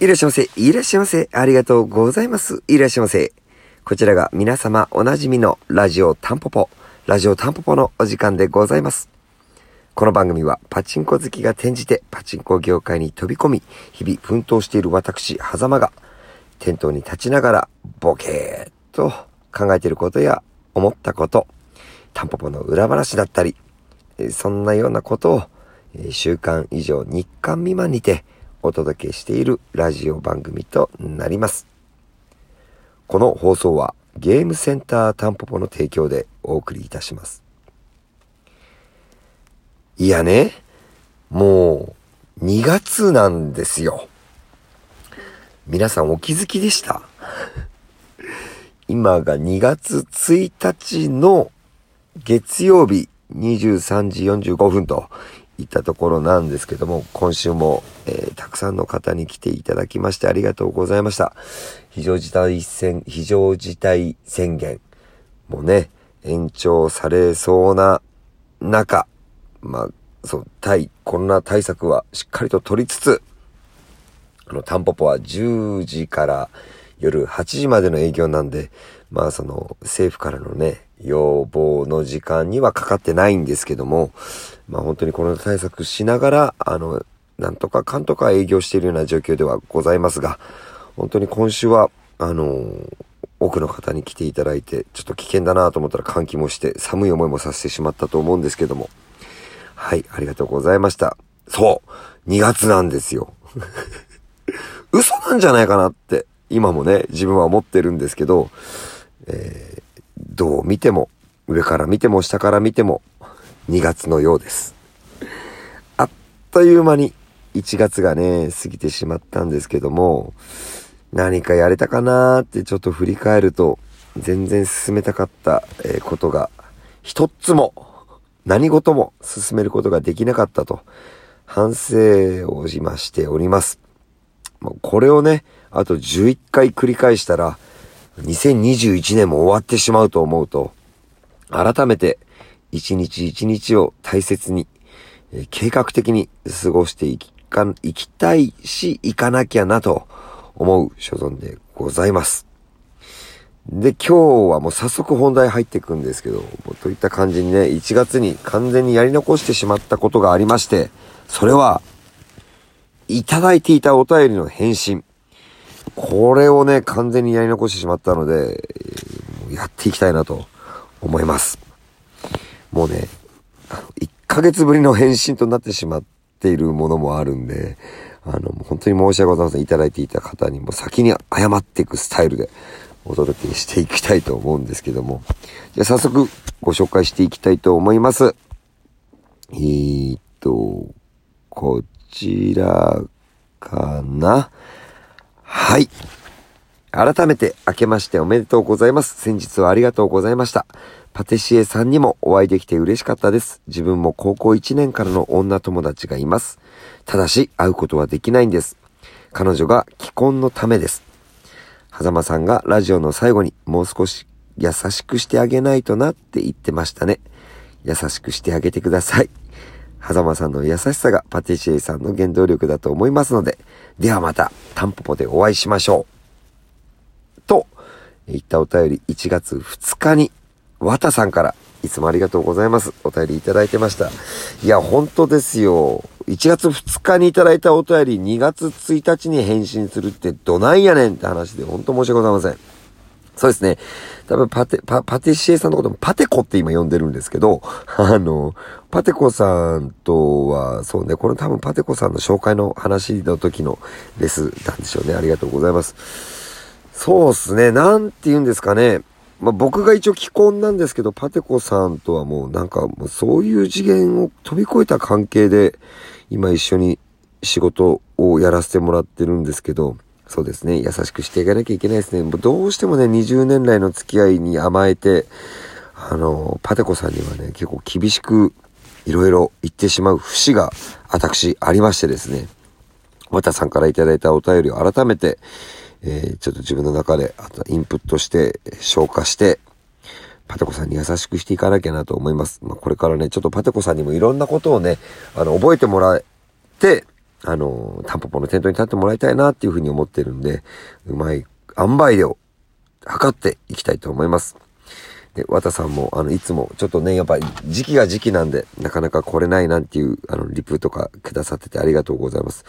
いらっしゃいませ。いらっしゃいませ。ありがとうございます。いらっしゃいませ。こちらが皆様おなじみのラジオタンポポ、ラジオタンポポのお時間でございます。この番組はパチンコ好きが転じてパチンコ業界に飛び込み、日々奮闘している私、狭間が、店頭に立ちながらボケーっと考えていることや思ったこと、タンポポの裏話だったり、そんなようなことを、週間以上日間未満にてお届けしているラジオ番組となります。この放送はゲームセンタータンポポの提供でお送りいたします。いやね、もう2月なんですよ。皆さんお気づきでした？今が2月1日の月曜日23時45分といったところなんですけども、今週も、えー、たくさんの方に来ていただきましてありがとうございました。非常事態宣、非常事態宣言もね、延長されそうな中、まあ、そう、対コロナ対策はしっかりと取りつつ、あの、タンポポは10時から夜8時までの営業なんで、まあその政府からのね、要望の時間にはかかってないんですけども、まあ本当にコロナ対策しながら、あの、なんとかかんとか営業しているような状況ではございますが、本当に今週は、あの多くの方に来ていただいて、ちょっと危険だなと思ったら換気もして、寒い思いもさせてしまったと思うんですけども。はい、ありがとうございました。そう !2 月なんですよ。嘘なんじゃないかなって、今もね、自分は思ってるんですけど、えー、どう見ても、上から見ても下から見ても、2月のようです。あっという間に1月がね、過ぎてしまったんですけども、何かやれたかなーってちょっと振り返ると、全然進めたかった、ことが、一つも、何事も進めることができなかったと、反省をしましております。これをね、あと11回繰り返したら、2021年も終わってしまうと思うと、改めて一日一日を大切に、え、計画的に過ごしていきか、行きたいし、行かなきゃなと思う所存でございます。で、今日はもう早速本題入っていくんですけど、といった感じにね、1月に完全にやり残してしまったことがありまして、それは、いただいていたお便りの返信。これをね、完全にやり残してしまったので、やっていきたいなと思います。もうね、1ヶ月ぶりの返信となってしまっているものもあるんで、あの、本当に申し訳ございません。いただいていた方にも先に謝っていくスタイルでお届けしていきたいと思うんですけども。じゃあ早速ご紹介していきたいと思います。えー、っと、こちらかな？はい。改めて明けましておめでとうございます。先日はありがとうございました。パティシエさんにもお会いできて嬉しかったです。自分も高校1年からの女友達がいます。ただし、会うことはできないんです。彼女が既婚のためです。狭間さんがラジオの最後にもう少し優しくしてあげないとなって言ってましたね。優しくしてあげてください。狭間さんの優しさがパティシエさんの原動力だと思いますので、ではまた、タンポポでお会いしましょう。と、言ったお便り1月2日に、わたさんからいつもありがとうございます。お便りいただいてました。いや、本当ですよ。1月2日にいただいたお便り2月1日に返信するってどないやねんって話で本当申し訳ございません。そうですね。多分パテ、パ、パティシエさんのこともパテコって今呼んでるんですけど、あの、パテコさんとは、そうね、これ多分パテコさんの紹介の話の時のレスなんでしょうね。ありがとうございます。そうっすね。なんて言うんですかね。まあ、僕が一応既婚なんですけど、パテコさんとはもうなんかもうそういう次元を飛び越えた関係で、今一緒に仕事をやらせてもらってるんですけど、そうですね。優しくしていかなきゃいけないですね。どうしてもね、20年来の付き合いに甘えて、あの、パテコさんにはね、結構厳しくいろいろ言ってしまう節が私ありましてですね。またさんからいただいたお便りを改めて、えー、ちょっと自分の中で、あとインプットして、消化して、パテコさんに優しくしていかなきゃなと思います。まあ、これからね、ちょっとパテコさんにもいろんなことをね、あの、覚えてもらって、あの、タンポポの店頭に立ってもらいたいなっていうふうに思ってるんで、うまい塩梅でを測っていきたいと思います。で、和田さんも、あの、いつも、ちょっとね、やっぱり時期が時期なんで、なかなか来れないなんていう、あの、リプとかくださっててありがとうございます。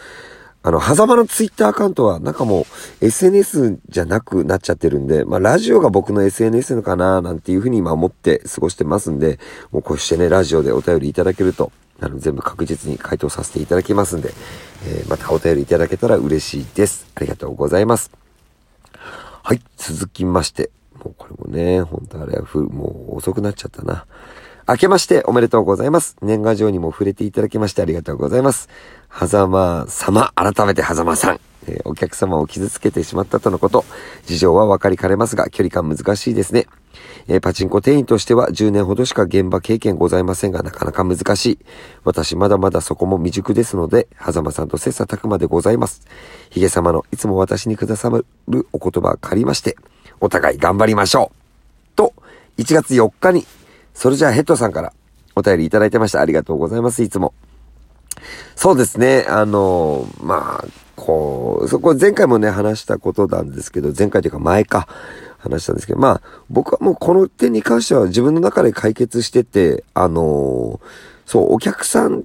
あの、狭間のツイッターアカウントは、なんかもう、SNS じゃなくなっちゃってるんで、まあ、ラジオが僕の SNS のかな、なんていうふうに今思って過ごしてますんで、もうこうしてね、ラジオでお便りいただけると、あの、全部確実に回答させていただきますんで、えー、またお便りいただけたら嬉しいです。ありがとうございます。はい、続きまして、もうこれもね、ほんとあれはふ、もう遅くなっちゃったな。明けましておめでとうございます。年賀状にも触れていただきましてありがとうございます。狭間様、改めて狭間さん。えー、お客様を傷つけてしまったとのこと。事情は分かりかねますが、距離感難しいですね。えー、パチンコ店員としては10年ほどしか現場経験ございませんが、なかなか難しい。私まだまだそこも未熟ですので、狭間さんと切磋琢磨でございます。ヒゲ様のいつも私にくださるお言葉借りまして、お互い頑張りましょう。と、1月4日にそれじゃあヘッドさんからお便りいただいてました。ありがとうございます。いつも。そうですね。あの、まあ、こう、そこ前回もね、話したことなんですけど、前回というか前か、話したんですけど、まあ、僕はもうこの点に関しては自分の中で解決してて、あのそう、お客さん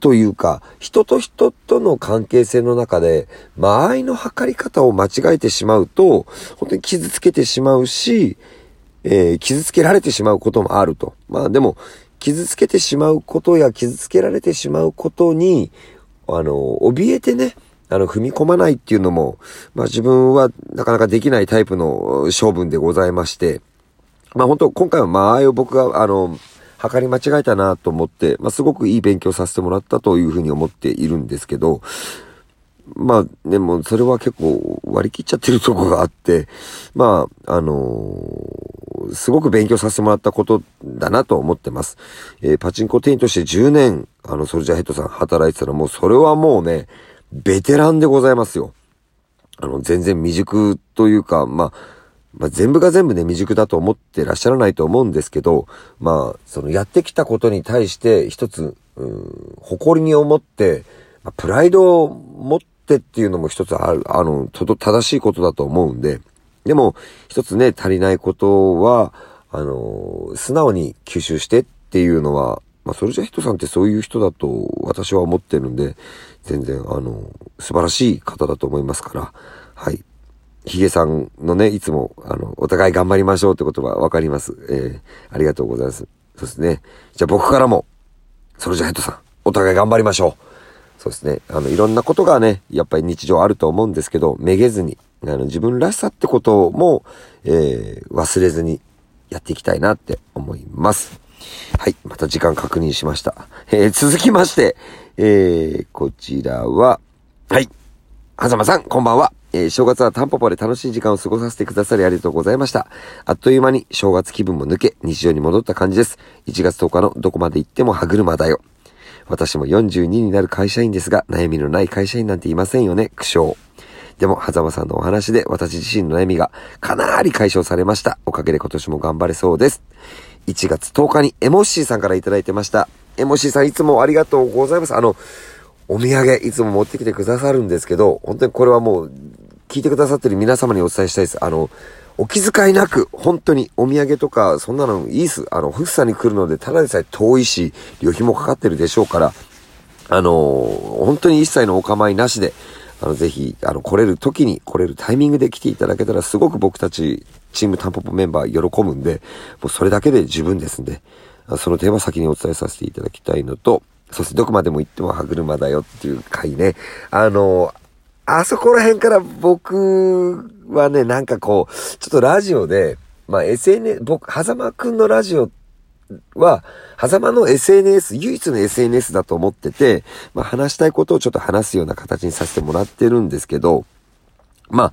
というか、人と人との関係性の中で、間合いの測り方を間違えてしまうと、本当に傷つけてしまうし、えー、傷つけられてしまうこともあると。まあでも、傷つけてしまうことや傷つけられてしまうことに、あの、怯えてね、あの、踏み込まないっていうのも、まあ自分はなかなかできないタイプの性分でございまして、まあ本当今回は間合いを僕が、あの、測り間違えたなと思って、まあすごくいい勉強させてもらったというふうに思っているんですけど、まあ、でも、それは結構割り切っちゃってるとこがあって、まあ、あのー、すごく勉強させてもらったことだなと思ってます。えー、パチンコ店員として10年、あの、ソルジャーヘッドさん働いてたらもうそれはもうね、ベテランでございますよ。あの、全然未熟というか、まあ、まあ、全部が全部ね、未熟だと思ってらっしゃらないと思うんですけど、まあ、そのやってきたことに対して一つ、うん、誇りに思って、まあ、プライドを持ってっていうのも一つある、あの、と、正しいことだと思うんで、でも、一つね、足りないことは、あの、素直に吸収してっていうのは、まあ、それじゃ人さんってそういう人だと私は思ってるんで、全然、あの、素晴らしい方だと思いますから、はい。ヒゲさんのね、いつも、あの、お互い頑張りましょうって言葉わかります。えー、ありがとうございます。そうですね。じゃあ僕からも、それじゃヘッドさん、お互い頑張りましょう。そうですね。あの、いろんなことがね、やっぱり日常あると思うんですけど、めげずに、あの、自分らしさってことも、えー、忘れずにやっていきたいなって思います。はい。また時間確認しました。えー、続きまして、えー、こちらは、はい。はざまさん、こんばんは。えー、正月はタンポポで楽しい時間を過ごさせてくださりありがとうございました。あっという間に正月気分も抜け、日常に戻った感じです。1月10日のどこまで行っても歯車だよ。私も42になる会社員ですが、悩みのない会社員なんていませんよね、苦笑。でも、狭間さんのお話で私自身の悩みがかなり解消されました。おかげで今年も頑張れそうです。1月10日にエモッシーさんからいただいてました。エモッシーさんいつもありがとうございます。あの、お土産いつも持ってきてくださるんですけど、本当にこれはもう、聞いてくださってる皆様にお伝えしたいです。あの、お気遣いなく、本当にお土産とか、そんなのいいっす。あの、福さんに来るので、ただでさえ遠いし、旅費もかかってるでしょうから、あの本当に一切のお構いなしで、あの、ぜひ、あの、来れる時に、来れるタイミングで来ていただけたら、すごく僕たち、チームタンポポメンバー喜ぶんで、もうそれだけで十分ですんで、その点は先にお伝えさせていただきたいのと、そしてどこまでも行っても歯車だよっていう回ね。あのあそこら辺から僕はね、なんかこう、ちょっとラジオで、まあ SNS、僕、狭間くんのラジオっては、狭間の SNS、唯一の SNS だと思ってて、まあ話したいことをちょっと話すような形にさせてもらってるんですけど、まあ、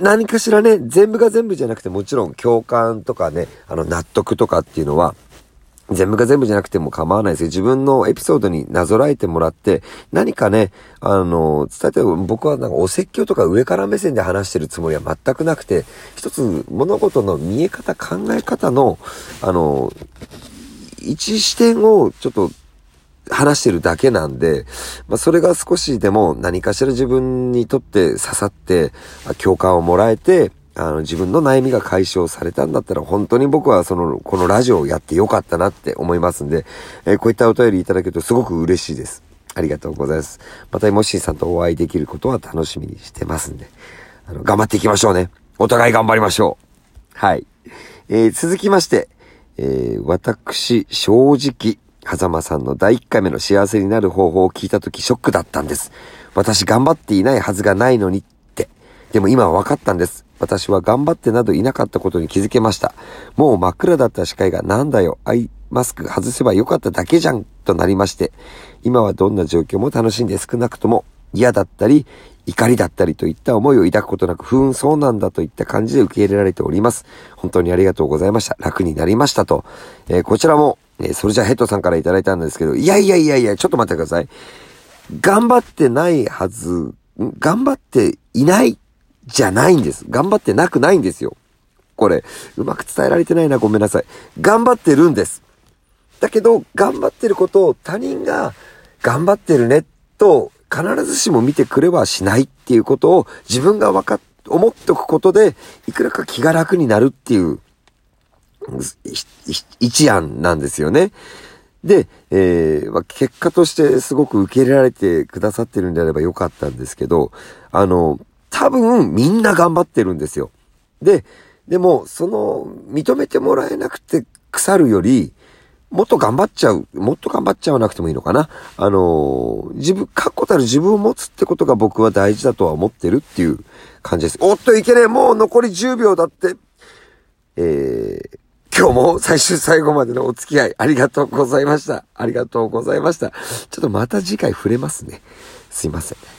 何かしらね、全部が全部じゃなくてもちろん共感とかね、あの納得とかっていうのは、全部が全部じゃなくても構わないですけど、自分のエピソードになぞらえてもらって、何かね、あの、伝えて、僕はなんかお説教とか上から目線で話してるつもりは全くなくて、一つ物事の見え方、考え方の、あの、一視点をちょっと話してるだけなんで、まあ、それが少しでも何かしら自分にとって刺さって、共感をもらえて、あの、自分の悩みが解消されたんだったら、本当に僕はその、このラジオをやってよかったなって思いますんで、えー、こういったお便りいただけるとすごく嬉しいです。ありがとうございます。また、もしーさんとお会いできることは楽しみにしてますんで、あの、頑張っていきましょうね。お互い頑張りましょう。はい。えー、続きまして、えー、私、正直、狭間さんの第1回目の幸せになる方法を聞いたときショックだったんです。私頑張っていないはずがないのに。でも今は分かったんです。私は頑張ってなどいなかったことに気づけました。もう真っ暗だった視界がなんだよ、アイマスク外せばよかっただけじゃん、となりまして、今はどんな状況も楽しんで少なくとも嫌だったり、怒りだったりといった思いを抱くことなく、ふーん、そうなんだといった感じで受け入れられております。本当にありがとうございました。楽になりましたと。えー、こちらも、えー、それじゃヘッドさんからいただいたんですけど、いやいやいやいや、ちょっと待ってください。頑張ってないはず、頑張っていないじゃないんです。頑張ってなくないんですよ。これ、うまく伝えられてないな、ごめんなさい。頑張ってるんです。だけど、頑張ってることを他人が頑張ってるねと必ずしも見てくれはしないっていうことを自分がわかっ、思っておくことで、いくらか気が楽になるっていう、一案なんですよね。で、えー、結果としてすごく受け入れられてくださってるんであればよかったんですけど、あの、多分みんな頑張ってるんですよ。で、でも、その、認めてもらえなくて腐るより、もっと頑張っちゃう。もっと頑張っちゃわなくてもいいのかな。あのー、自分、確固たる自分を持つってことが僕は大事だとは思ってるっていう感じです。おっといけねえもう残り10秒だって。えー、今日も最終最後までのお付き合いありがとうございました。ありがとうございました。ちょっとまた次回触れますね。すいません。